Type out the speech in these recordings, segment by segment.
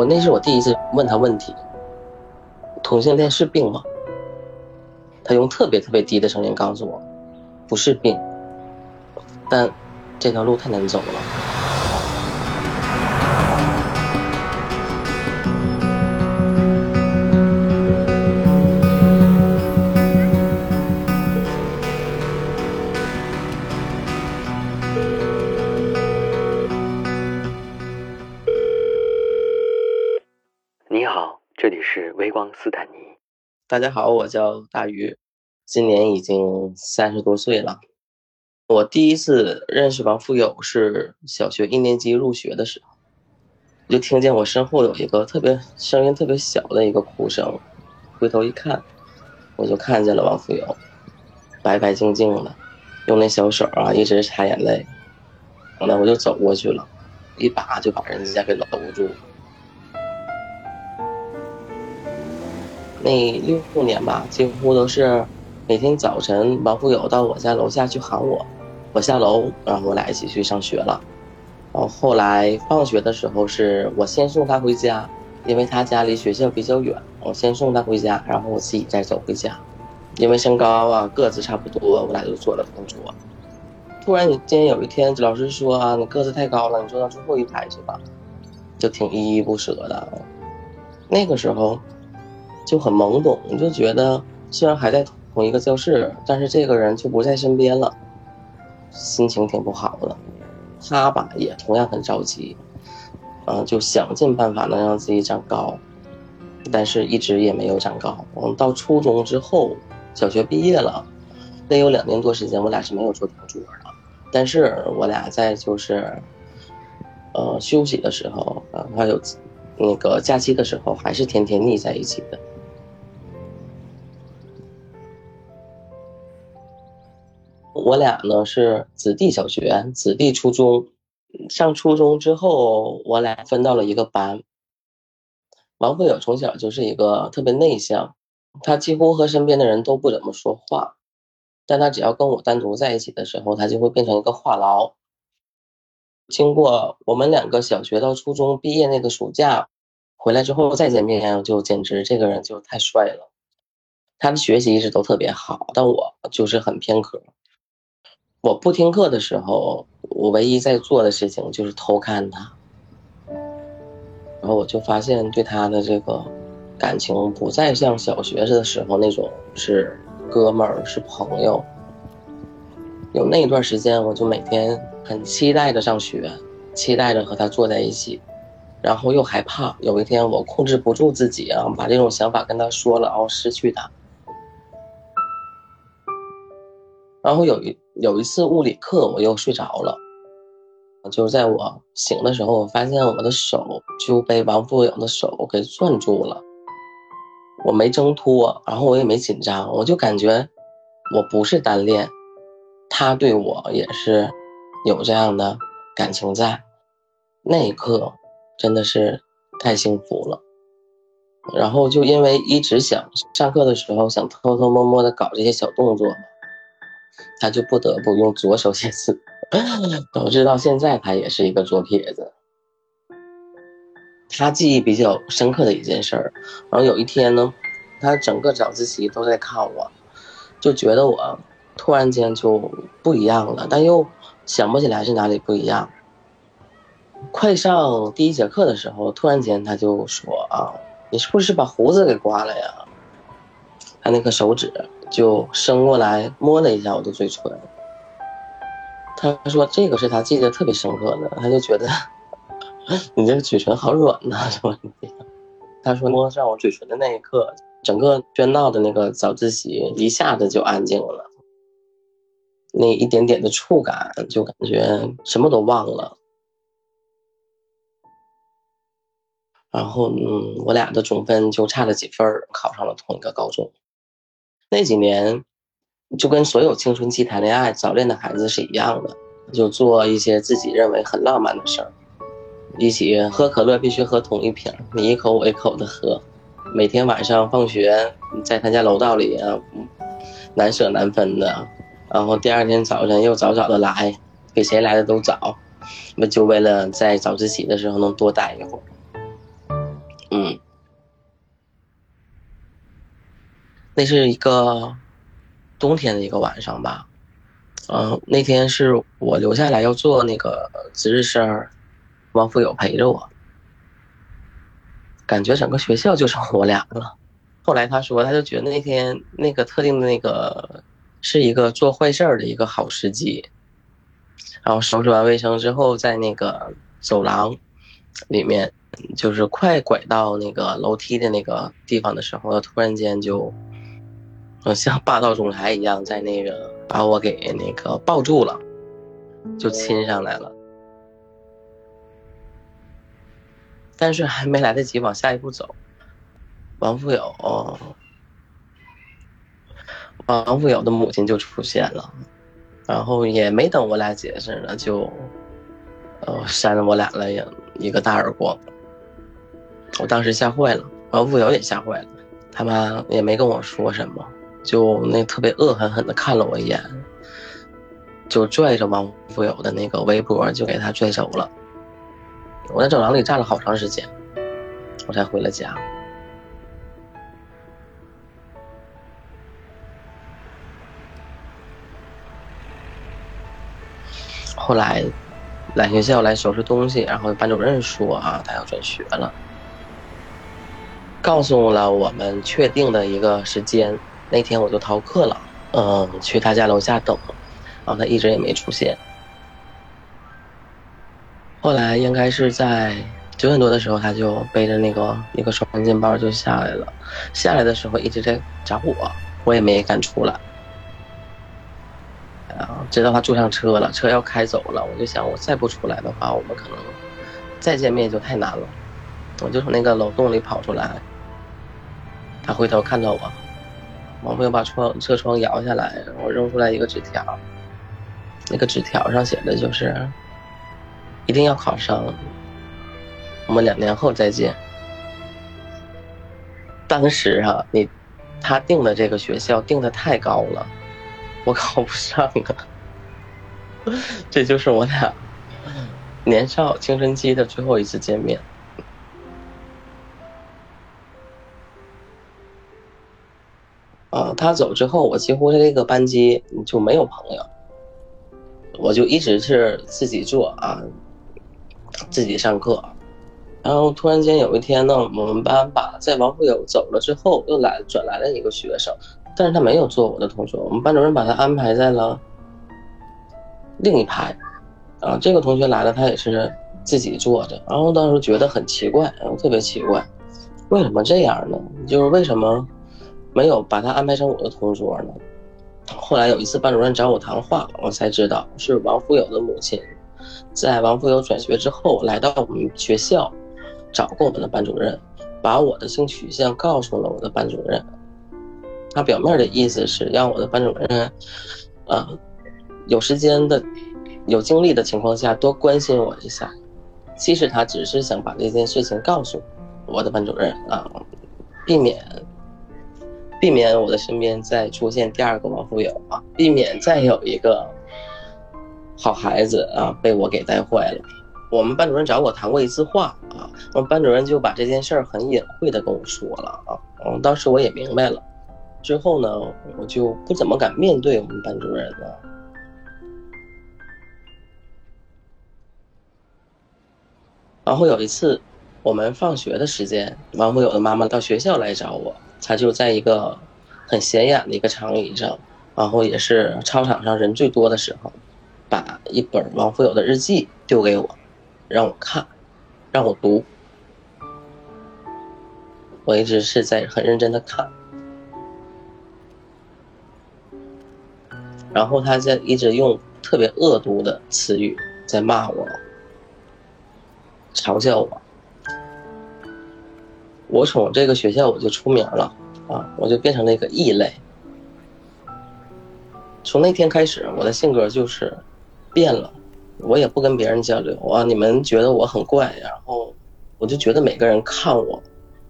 我那是我第一次问他问题：同性恋是病吗？他用特别特别低的声音告诉我，不是病，但这条路太难走了。你好，这里是微光斯坦尼，大家好，我叫大鱼，今年已经三十多岁了。我第一次认识王富友是小学一年级入学的时候，就听见我身后有一个特别声音特别小的一个哭声，回头一看，我就看见了王富友，白白净净的，用那小手啊一直擦眼泪，完了我就走过去了，一把就把人家给搂住。那六年吧，几乎都是每天早晨，王富友到我家楼下去喊我，我下楼，然后我俩一起去上学了。然后后来放学的时候，是我先送他回家，因为他家离学校比较远，我先送他回家，然后我自己再走回家。因为身高啊，个子差不多，我俩就坐了同桌。突然，你今天有一天，老师说啊，你个子太高了，你坐到最后一排去吧，就挺依依不舍的。那个时候。就很懵懂，就觉得虽然还在同一个教室，但是这个人就不在身边了，心情挺不好的。他吧也同样很着急，嗯，就想尽办法能让自己长高，但是一直也没有长高。嗯，到初中之后，小学毕业了，得有两年多时间，我俩是没有做同桌的。但是我俩在就是，呃，休息的时候，啊，他有那个假期的时候，还是天天腻在一起的。我俩呢是子弟小学、子弟初中，上初中之后，我俩分到了一个班。王富友从小就是一个特别内向，他几乎和身边的人都不怎么说话，但他只要跟我单独在一起的时候，他就会变成一个话痨。经过我们两个小学到初中毕业那个暑假，回来之后再见面，就简直这个人就太帅了。他的学习一直都特别好，但我就是很偏科。我不听课的时候，我唯一在做的事情就是偷看他，然后我就发现对他的这个感情不再像小学的时候那种是哥们儿是朋友。有那一段时间，我就每天很期待着上学，期待着和他坐在一起，然后又害怕有一天我控制不住自己啊，把这种想法跟他说了，然后失去他。然后有一有一次物理课，我又睡着了，就是在我醒的时候，我发现我的手就被王富勇的手给攥住了。我没挣脱，然后我也没紧张，我就感觉我不是单恋，他对我也是有这样的感情在。那一刻真的是太幸福了。然后就因为一直想上课的时候想偷偷摸摸的搞这些小动作。他就不得不用左手写字，导致到现在他也是一个左撇子。他记忆比较深刻的一件事儿，然后有一天呢，他整个早自习都在看我，就觉得我突然间就不一样了，但又想不起来是哪里不一样。快上第一节课的时候，突然间他就说：“啊，你是不是把胡子给刮了呀？”他那个手指。就伸过来摸了一下我的嘴唇，他说这个是他记得特别深刻的，他就觉得你这个嘴唇好软呐，什么的。他说摸上我嘴唇的那一刻，整个喧闹的那个早自习一下子就安静了，那一点点的触感就感觉什么都忘了。然后嗯，我俩的总分就差了几分，考上了同一个高中。那几年，就跟所有青春期谈恋爱、早恋的孩子是一样的，就做一些自己认为很浪漫的事儿，一起喝可乐必须喝同一瓶，你一口我一口的喝，每天晚上放学在他家楼道里啊，难舍难分的，然后第二天早晨又早早的来，比谁来的都早，那就为了在早自习的时候能多待一会儿。嗯，那是一个冬天的一个晚上吧。嗯，那天是我留下来要做那个值日生，王富友陪着我，感觉整个学校就剩我俩了。后来他说，他就觉得那天那个特定的那个是一个做坏事儿的一个好时机。然后收拾完卫生之后，在那个走廊里面，就是快拐到那个楼梯的那个地方的时候，突然间就，像霸道总裁一样，在那个把我给那个抱住了，就亲上来了。但是还没来得及往下一步走，王富有，王富友的母亲就出现了。然后也没等我俩解释呢，就，呃，扇了我俩了一个大耳光。我当时吓坏了，王富友也吓坏了，他妈也没跟我说什么，就那特别恶狠狠的看了我一眼，就拽着王富友的那个围脖就给他拽走了。我在走廊里站了好长时间，我才回了家。后来来学校来收拾东西，然后班主任说啊，他要转学了，告诉了我们确定的一个时间。那天我就逃课了，嗯，去他家楼下等，然后他一直也没出现。后来应该是在九点多的时候，他就背着那个一个双肩包就下来了。下来的时候一直在找我，我也没敢出来。知道他坐上车了，车要开走了，我就想，我再不出来的话，我们可能再见面就太难了。我就从那个楼洞里跑出来，他回头看到我，王富友把窗车窗摇下来，我扔出来一个纸条，那个纸条上写的就是一定要考上，我们两年后再见。当时啊，你他定的这个学校定的太高了。我考不上啊！这就是我俩年少青春期的最后一次见面。啊，他走之后，我几乎这个班级就没有朋友，我就一直是自己做啊，自己上课。然后突然间有一天呢，我们班把在王富友走了之后，又来转来了一个学生。但是他没有做我的同学，我们班主任把他安排在了另一排，啊，这个同学来了，他也是自己坐的，然后当时觉得很奇怪，然后特别奇怪，为什么这样呢？就是为什么没有把他安排成我的同桌呢？后来有一次班主任找我谈话，我才知道是王富友的母亲，在王富友转学之后来到我们学校，找过我们的班主任，把我的性取向告诉了我的班主任。他表面的意思是让我的班主任，啊，有时间的、有精力的情况下多关心我一下。其实他只是想把这件事情告诉我的班主任啊，避免避免我的身边再出现第二个王富友啊，避免再有一个好孩子啊被我给带坏了。我们班主任找我谈过一次话啊，我们班主任就把这件事儿很隐晦的跟我说了啊，嗯，当时我也明白了。之后呢，我就不怎么敢面对我们班主任了。然后有一次，我们放学的时间，王富友的妈妈到学校来找我，她就在一个很显眼的一个长椅上，然后也是操场上人最多的时候，把一本王富友的日记丢给我，让我看，让我读。我一直是在很认真的看。然后他在一直用特别恶毒的词语在骂我，嘲笑我。我从这个学校我就出名了啊，我就变成了一个异类。从那天开始，我的性格就是变了，我也不跟别人交流啊。你们觉得我很怪，然后我就觉得每个人看我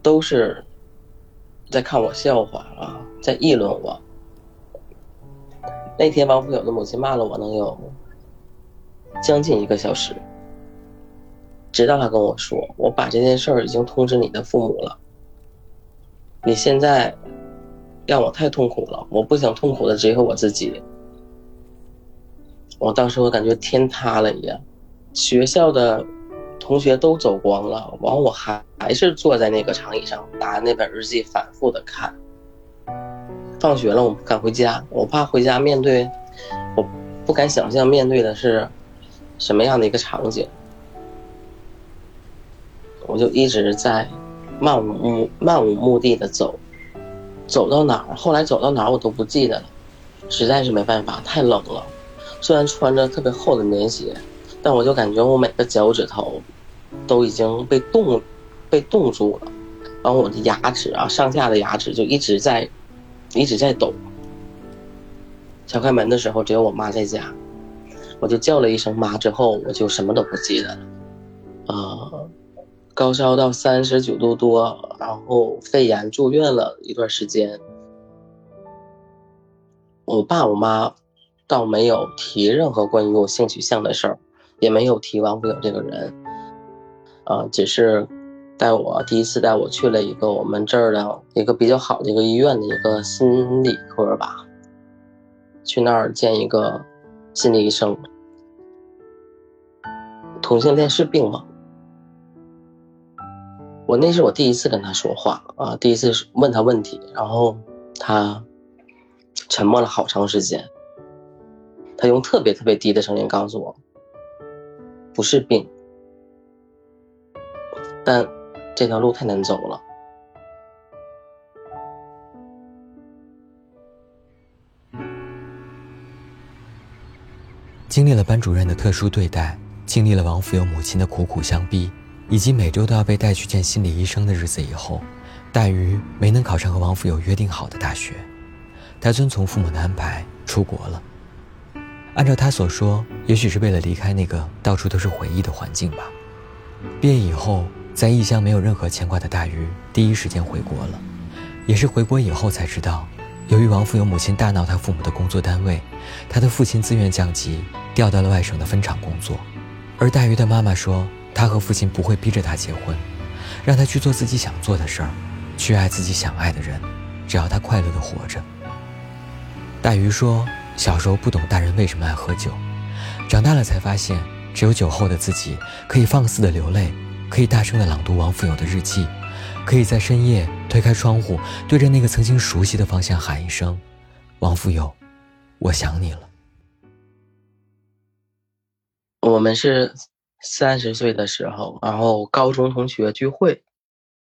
都是在看我笑话啊，在议论我。那天王富友的母亲骂了我能有将近一个小时，直到他跟我说：“我把这件事儿已经通知你的父母了，你现在让我太痛苦了，我不想痛苦的只有我自己。”我当时我感觉天塌了一样，学校的同学都走光了，完我还还是坐在那个长椅上，拿那本日记反复的看。放学了，我不敢回家，我怕回家面对，我不敢想象面对的是什么样的一个场景。我就一直在漫无目漫无目的的走，走到哪儿，后来走到哪儿我都不记得了，实在是没办法，太冷了。虽然穿着特别厚的棉鞋，但我就感觉我每个脚趾头都已经被冻被冻住了，然后我的牙齿啊，上下的牙齿就一直在一直在抖。敲开门的时候，只有我妈在家，我就叫了一声妈，之后我就什么都不记得了。呃，高烧到三十九度多，然后肺炎住院了一段时间。我爸我妈。倒没有提任何关于我性取向的事儿，也没有提王富友这个人，啊，只是带我第一次带我去了一个我们这儿的一个比较好的一个医院的一个心理科吧，去那儿见一个心理医生。同性恋是病吗？我那是我第一次跟他说话啊，第一次问他问题，然后他沉默了好长时间。他用特别特别低的声音告诉我：“不是病，但这条路太难走了。”经历了班主任的特殊对待，经历了王福友母亲的苦苦相逼，以及每周都要被带去见心理医生的日子以后，大鱼没能考上和王福友约定好的大学，他遵从父母的安排出国了。按照他所说，也许是为了离开那个到处都是回忆的环境吧。毕业以后，在异乡没有任何牵挂的大鱼，第一时间回国了。也是回国以后才知道，由于王富有母亲大闹他父母的工作单位，他的父亲自愿降级，调到了外省的分厂工作。而大鱼的妈妈说，他和父亲不会逼着他结婚，让他去做自己想做的事儿，去爱自己想爱的人，只要他快乐的活着。大鱼说。小时候不懂大人为什么爱喝酒，长大了才发现，只有酒后的自己可以放肆的流泪，可以大声的朗读王富友的日记，可以在深夜推开窗户，对着那个曾经熟悉的方向喊一声：“王富友，我想你了。”我们是三十岁的时候，然后高中同学聚会，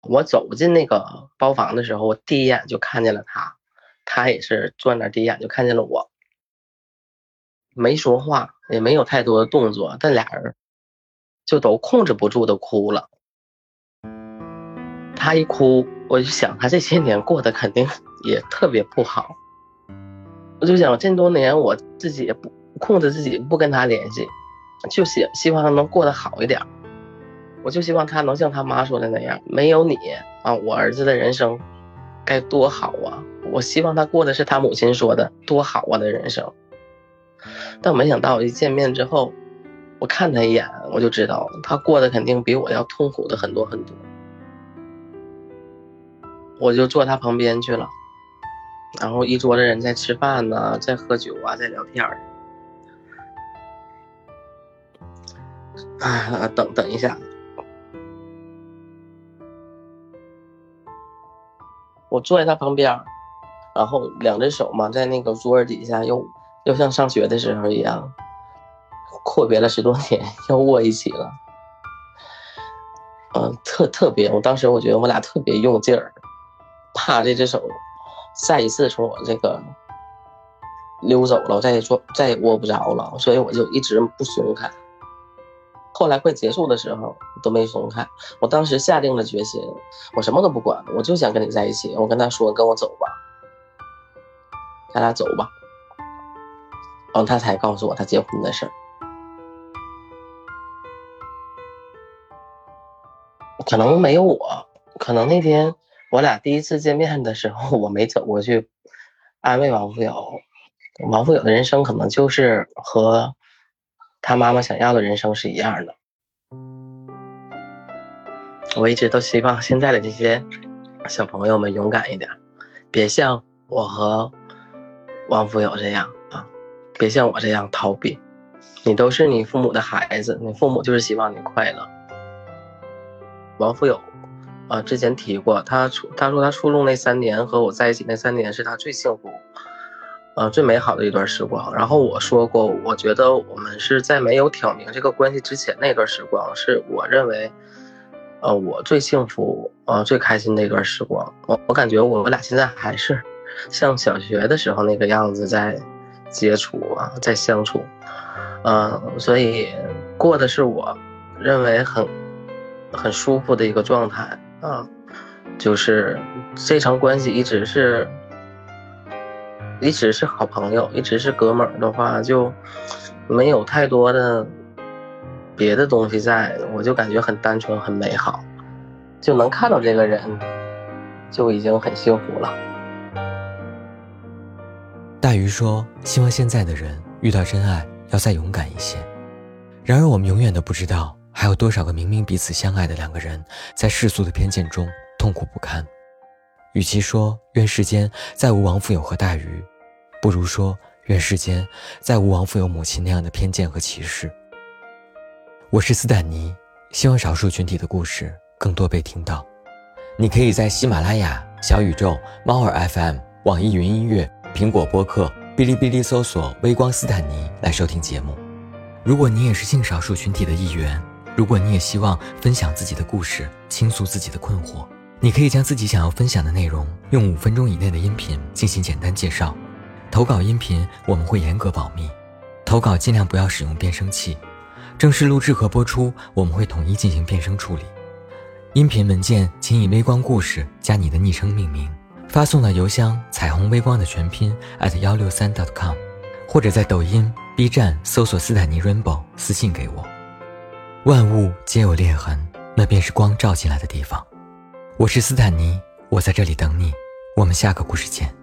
我走进那个包房的时候，我第一眼就看见了他，他也是坐那，第一眼就看见了我。没说话，也没有太多的动作，但俩人就都控制不住的哭了。他一哭，我就想他这些年过得肯定也特别不好。我就想这么多年我自己也不控制自己不跟他联系，就希希望他能过得好一点。我就希望他能像他妈说的那样，没有你啊，我儿子的人生该多好啊！我希望他过的是他母亲说的多好啊的人生。但没想到一见面之后，我看他一眼，我就知道他过得肯定比我要痛苦的很多很多。我就坐他旁边去了，然后一桌子人在吃饭呢，在喝酒啊，在聊天儿。啊，等等一下，我坐在他旁边，然后两只手嘛，在那个桌底下又。又像上学的时候一样，阔别了十多年，又握一起了。嗯，特特别，我当时我觉得我俩特别用劲儿，怕这只手再一次从我这个溜走了，我再也做再也握不着了，所以我就一直不松开。后来快结束的时候都没松开，我当时下定了决心，我什么都不管，我就想跟你在一起。我跟他说：“跟我走吧，咱俩走吧。”然后他才告诉我他结婚的事儿，可能没有我，可能那天我俩第一次见面的时候，我没走过去安慰王富友。王富友的人生可能就是和他妈妈想要的人生是一样的。我一直都希望现在的这些小朋友们勇敢一点，别像我和王福友这样啊，别像我这样逃避。你都是你父母的孩子，你父母就是希望你快乐。王福友啊，之前提过，他初他说他初中那三年和我在一起那三年是他最幸福。呃，最美好的一段时光。然后我说过，我觉得我们是在没有挑明这个关系之前那段时光，是我认为，呃，我最幸福、呃，最开心的一段时光。我我感觉我们俩现在还是像小学的时候那个样子在接触啊，在相处，嗯，所以过的是我认为很很舒服的一个状态啊，就是这层关系一直是。一直是好朋友，一直是哥们儿的话，就没有太多的别的东西在，我就感觉很单纯、很美好，就能看到这个人，就已经很幸福了。大鱼说：“希望现在的人遇到真爱要再勇敢一些。”然而，我们永远都不知道，还有多少个明明彼此相爱的两个人，在世俗的偏见中痛苦不堪。与其说愿世间再无王富有和大鱼，不如说愿世间再无王富有母亲那样的偏见和歧视。我是斯坦尼，希望少数群体的故事更多被听到。你可以在喜马拉雅、小宇宙、猫耳 FM、网易云音乐、苹果播客、哔哩哔哩搜索“微光斯坦尼”来收听节目。如果你也是性少数群体的一员，如果你也希望分享自己的故事，倾诉自己的困惑。你可以将自己想要分享的内容用五分钟以内的音频进行简单介绍，投稿音频我们会严格保密，投稿尽量不要使用变声器，正式录制和播出我们会统一进行变声处理。音频文件请以“微光故事”加你的昵称命名，发送到邮箱“彩虹微光”的全拼幺六三 .com，或者在抖音、B 站搜索“斯坦尼 Rainbow” 私信给我。万物皆有裂痕，那便是光照进来的地方。我是斯坦尼，我在这里等你。我们下个故事见。